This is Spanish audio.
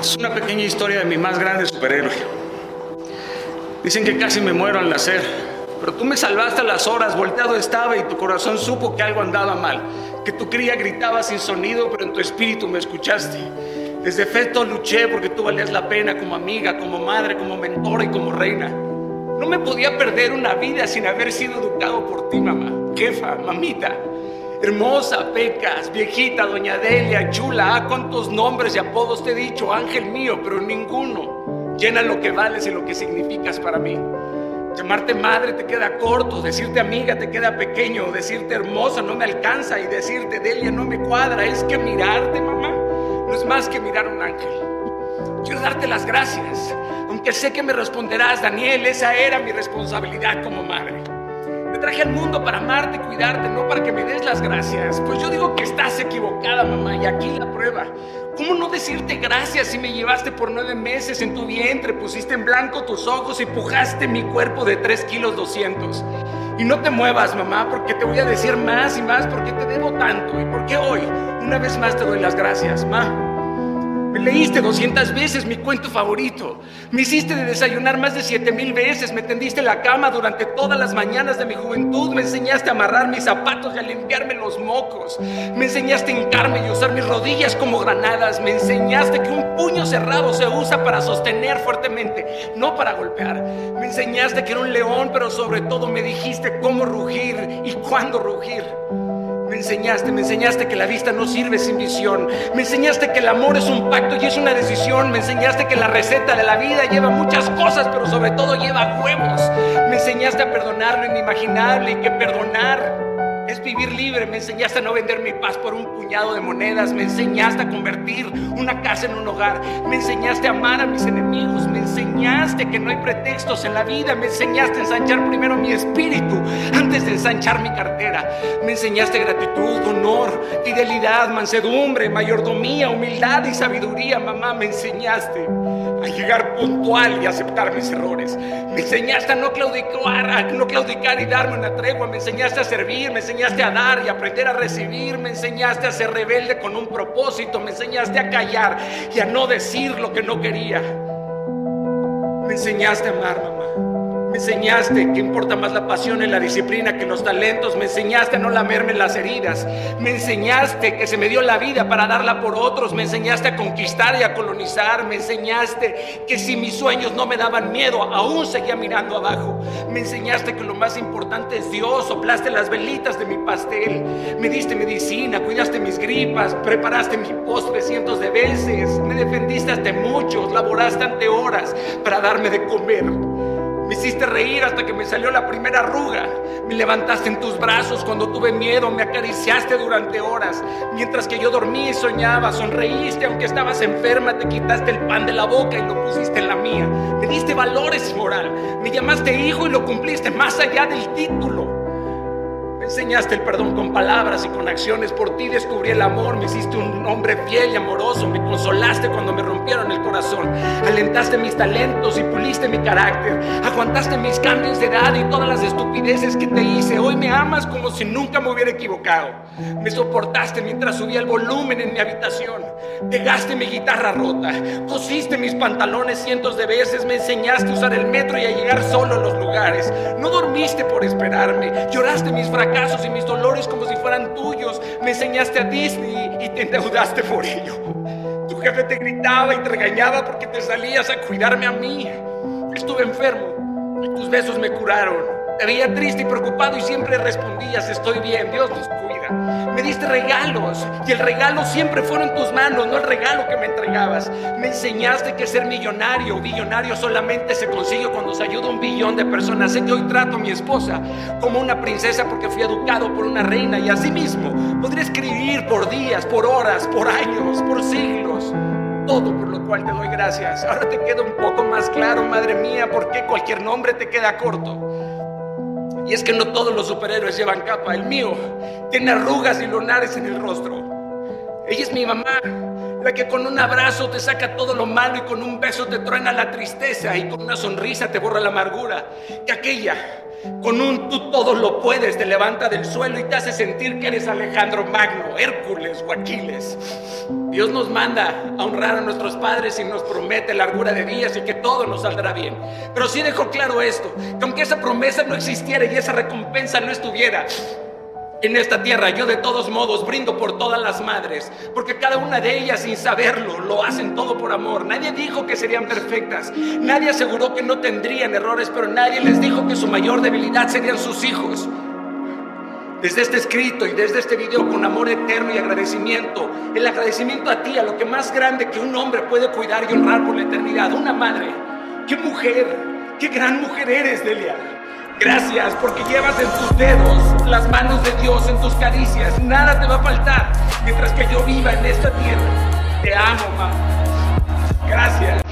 Es una pequeña historia de mi más grande superhéroe. Dicen que casi me muero al nacer, pero tú me salvaste a las horas, volteado estaba y tu corazón supo que algo andaba mal, que tu cría gritaba sin sonido, pero en tu espíritu me escuchaste. Desde feto luché porque tú valías la pena como amiga, como madre, como mentora y como reina. No me podía perder una vida sin haber sido educado por ti, mamá, jefa, mamita. Hermosa, Pecas, viejita, doña Delia, chula, ah, cuántos nombres y apodos te he dicho, ángel mío, pero ninguno llena lo que vales y lo que significas para mí. Llamarte madre te queda corto, decirte amiga te queda pequeño, decirte hermosa no me alcanza y decirte Delia no me cuadra. Es que mirarte, mamá, no es más que mirar a un ángel. Quiero darte las gracias, aunque sé que me responderás, Daniel, esa era mi responsabilidad como madre. Te traje al mundo para amarte y cuidarte, no para que me des las gracias. Pues yo digo que estás equivocada, mamá, y aquí la prueba. ¿Cómo no decirte gracias si me llevaste por nueve meses en tu vientre, pusiste en blanco tus ojos y pujaste mi cuerpo de tres kilos doscientos? Y no te muevas, mamá, porque te voy a decir más y más porque te debo tanto y porque hoy, una vez más, te doy las gracias, ma. Me leíste 200 veces mi cuento favorito. Me hiciste de desayunar más de 7 mil veces. Me tendiste la cama durante todas las mañanas de mi juventud. Me enseñaste a amarrar mis zapatos y a limpiarme los mocos. Me enseñaste a hincarme y usar mis rodillas como granadas. Me enseñaste que un puño cerrado se usa para sostener fuertemente, no para golpear. Me enseñaste que era un león, pero sobre todo me dijiste cómo rugir y cuándo rugir. Me enseñaste, me enseñaste que la vista no sirve sin visión. Me enseñaste que el amor es un pacto y es una decisión. Me enseñaste que la receta de la vida lleva muchas cosas, pero sobre todo lleva huevos. Me enseñaste a perdonar lo inimaginable y que perdonar vivir libre. Me enseñaste a no vender mi paz por un puñado de monedas. Me enseñaste a convertir una casa en un hogar. Me enseñaste a amar a mis enemigos. Me enseñaste que no hay pretextos en la vida. Me enseñaste a ensanchar primero mi espíritu antes de ensanchar mi cartera. Me enseñaste gratitud, honor, fidelidad, mansedumbre, mayordomía, humildad y sabiduría. Mamá, me enseñaste a llegar puntual y aceptar mis errores. Me enseñaste a no claudicar, a no claudicar y darme una tregua. Me enseñaste a servir, me enseñaste a dar y aprender a recibir. Me enseñaste a ser rebelde con un propósito. Me enseñaste a callar y a no decir lo que no quería. Me enseñaste a amar, mamá. Me enseñaste que importa más la pasión y la disciplina que los talentos. Me enseñaste a no lamerme las heridas. Me enseñaste que se me dio la vida para darla por otros. Me enseñaste a conquistar y a colonizar. Me enseñaste que si mis sueños no me daban miedo, aún seguía mirando abajo. Me enseñaste que lo más importante es Dios. Soplaste las velitas de mi pastel. Me diste medicina, cuidaste mis gripas, preparaste mi postre cientos de veces. Me defendiste ante muchos, laboraste ante horas para darme de comer. Me hiciste reír hasta que me salió la primera arruga. Me levantaste en tus brazos cuando tuve miedo. Me acariciaste durante horas. Mientras que yo dormía y soñaba, sonreíste aunque estabas enferma. Te quitaste el pan de la boca y lo pusiste en la mía. Me diste valores moral. Me llamaste hijo y lo cumpliste más allá del título. Enseñaste el perdón con palabras y con acciones. Por ti descubrí el amor. Me hiciste un hombre fiel y amoroso. Me consolaste cuando me rompieron el corazón. Alentaste mis talentos y puliste mi carácter. Aguantaste mis cambios de edad y todas las estupideces que te hice. Hoy me amas como si nunca me hubiera equivocado. Me soportaste mientras subía el volumen en mi habitación. Pegaste mi guitarra rota. Cosiste mis pantalones cientos de veces. Me enseñaste a usar el metro y a llegar solo a los lugares. No dormiste por esperarme. Lloraste mis fracasos y mis dolores como si fueran tuyos. Me enseñaste a Disney y te endeudaste por ello. Tu jefe te gritaba y te regañaba porque te salías a cuidarme a mí. Estuve enfermo y tus besos me curaron. Te veía triste y preocupado y siempre respondías, estoy bien, Dios nos cuida. Me diste regalos y el regalo siempre fueron tus manos, no el regalo que me entregabas. Me enseñaste que ser millonario billonario solamente se consigue cuando se ayuda a un billón de personas. Sé que hoy trato a mi esposa como una princesa porque fui educado por una reina y así mismo podría escribir por días, por horas, por años, por siglos todo por lo cual te doy gracias. Ahora te queda un poco más claro, madre mía, por qué cualquier nombre te queda corto. Y es que no todos los superhéroes llevan capa. El mío tiene arrugas y lunares en el rostro. Ella es mi mamá, la que con un abrazo te saca todo lo malo y con un beso te truena la tristeza y con una sonrisa te borra la amargura. Que aquella Con un tú todo lo puedes te levanta del suelo y te hace sentir que eres Alejandro Magno, Hércules o Aquiles. Dios nos manda a honrar a nuestros padres y nos promete largura de días y que todo nos saldrá bien. Pero sí dejó claro esto, que aunque esa promesa no existiera y esa recompensa no estuviera, en esta tierra yo de todos modos brindo por todas las madres, porque cada una de ellas sin saberlo lo hacen todo por amor. Nadie dijo que serían perfectas, nadie aseguró que no tendrían errores, pero nadie les dijo que su mayor debilidad serían sus hijos. Desde este escrito y desde este video con amor eterno y agradecimiento, el agradecimiento a ti, a lo que más grande que un hombre puede cuidar y honrar por la eternidad, una madre. ¡Qué mujer! ¡Qué gran mujer eres, Delia! Gracias porque llevas en tus dedos las manos de Dios en tus caricias. Nada te va a faltar mientras que yo viva en esta tierra. Te amo, mamá. Gracias.